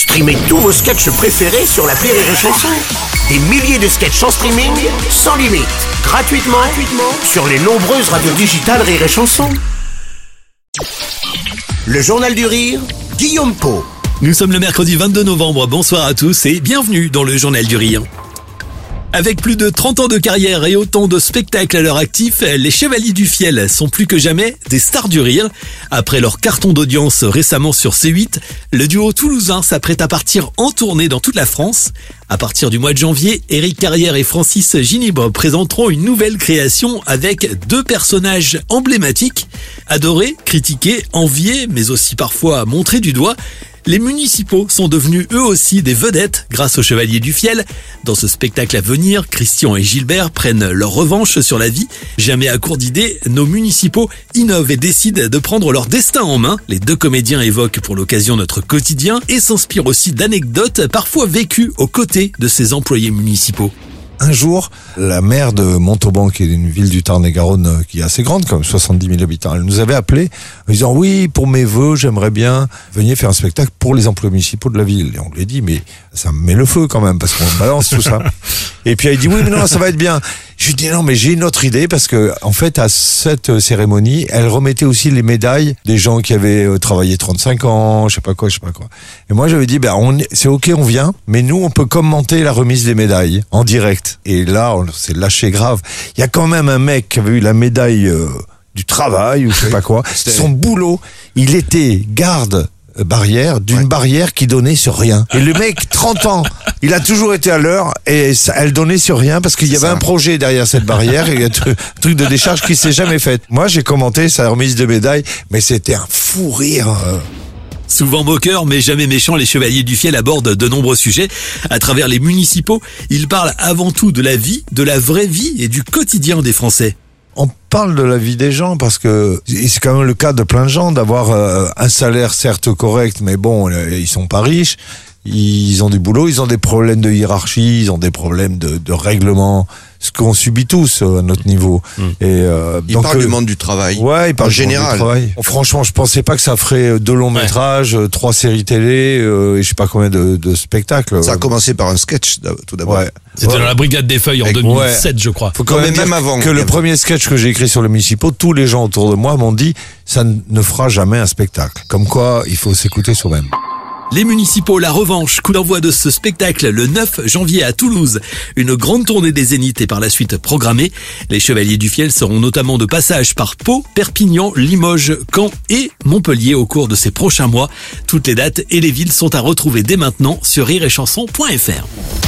Streamez tous vos sketchs préférés sur la Rire et Chanson. Des milliers de sketchs en streaming, sans limite, gratuitement, sur les nombreuses radios digitales Rire et Chanson. Le Journal du Rire, Guillaume Po. Nous sommes le mercredi 22 novembre, bonsoir à tous et bienvenue dans le Journal du Rire. Avec plus de 30 ans de carrière et autant de spectacles à leur actif, les Chevaliers du Fiel sont plus que jamais des stars du rire. Après leur carton d'audience récemment sur C8, le duo toulousain s'apprête à partir en tournée dans toute la France. À partir du mois de janvier, Eric Carrière et Francis Ginibre présenteront une nouvelle création avec deux personnages emblématiques, adorés, critiqués, enviés, mais aussi parfois montrés du doigt. Les municipaux sont devenus eux aussi des vedettes grâce aux Chevaliers du Fiel. Dans ce spectacle à venir, Christian et Gilbert prennent leur revanche sur la vie. Jamais à court d'idées, nos municipaux innovent et décident de prendre leur destin en main. Les deux comédiens évoquent pour l'occasion notre quotidien et s'inspirent aussi d'anecdotes parfois vécues aux côtés de ces employés municipaux. Un jour, la maire de Montauban, qui est une ville du Tarn-et-Garonne euh, qui est assez grande, comme 70 000 habitants, elle nous avait appelé en disant oui, pour mes vœux, j'aimerais bien venir faire un spectacle pour les emplois municipaux de la ville. Et on lui a dit mais ça me met le feu quand même parce qu'on balance tout ça. Et puis elle dit oui, mais non, ça va être bien. Je lui dis non, mais j'ai une autre idée parce que en fait à cette cérémonie, elle remettait aussi les médailles des gens qui avaient euh, travaillé 35 ans, je sais pas quoi, je sais pas quoi. Et moi j'avais dit ben on c'est ok, on vient, mais nous on peut commenter la remise des médailles en direct. Et là on s'est lâché grave. Il y a quand même un mec qui avait eu la médaille euh, du travail ou je sais pas quoi. Son boulot, il était garde barrière d'une barrière qui donnait sur rien. Et le mec, 30 ans, il a toujours été à l'heure et ça, elle donnait sur rien parce qu'il y avait un projet derrière cette barrière et il y a un truc de décharge qui s'est jamais fait. Moi, j'ai commenté sa remise de médaille, mais c'était un fou rire. Souvent moqueur, mais jamais méchant, les Chevaliers du Fiel abordent de nombreux sujets. À travers les municipaux, ils parlent avant tout de la vie, de la vraie vie et du quotidien des Français on parle de la vie des gens parce que c'est quand même le cas de plein de gens d'avoir euh, un salaire certes correct, mais bon, euh, ils sont pas riches. Ils ont du boulot, ils ont des problèmes de hiérarchie, ils ont des problèmes de, de règlement, ce qu'on subit tous euh, à notre niveau. Hmm. Et euh, il parle du monde du travail. Ouais, il parle en général. Du travail. Franchement, je pensais pas que ça ferait deux longs métrages, trois séries télé et je sais pas combien de, de, spectacles. Ça a commencé par un sketch tout d'abord. Ouais. C'était dans la Brigade des Feuilles en 2007, je crois. Faut quand même, même avant que le premier sketch que j'ai écrit sur le municipaux, tous les gens autour de moi m'ont dit ça ne fera jamais un spectacle. Comme quoi, il faut s'écouter soi-même. Les municipaux, la revanche, coup d'envoi de ce spectacle le 9 janvier à Toulouse. Une grande tournée des Zéniths est par la suite programmée. Les Chevaliers du Fiel seront notamment de passage par Pau, Perpignan, Limoges, Caen et Montpellier au cours de ces prochains mois. Toutes les dates et les villes sont à retrouver dès maintenant sur rireetchanson.fr.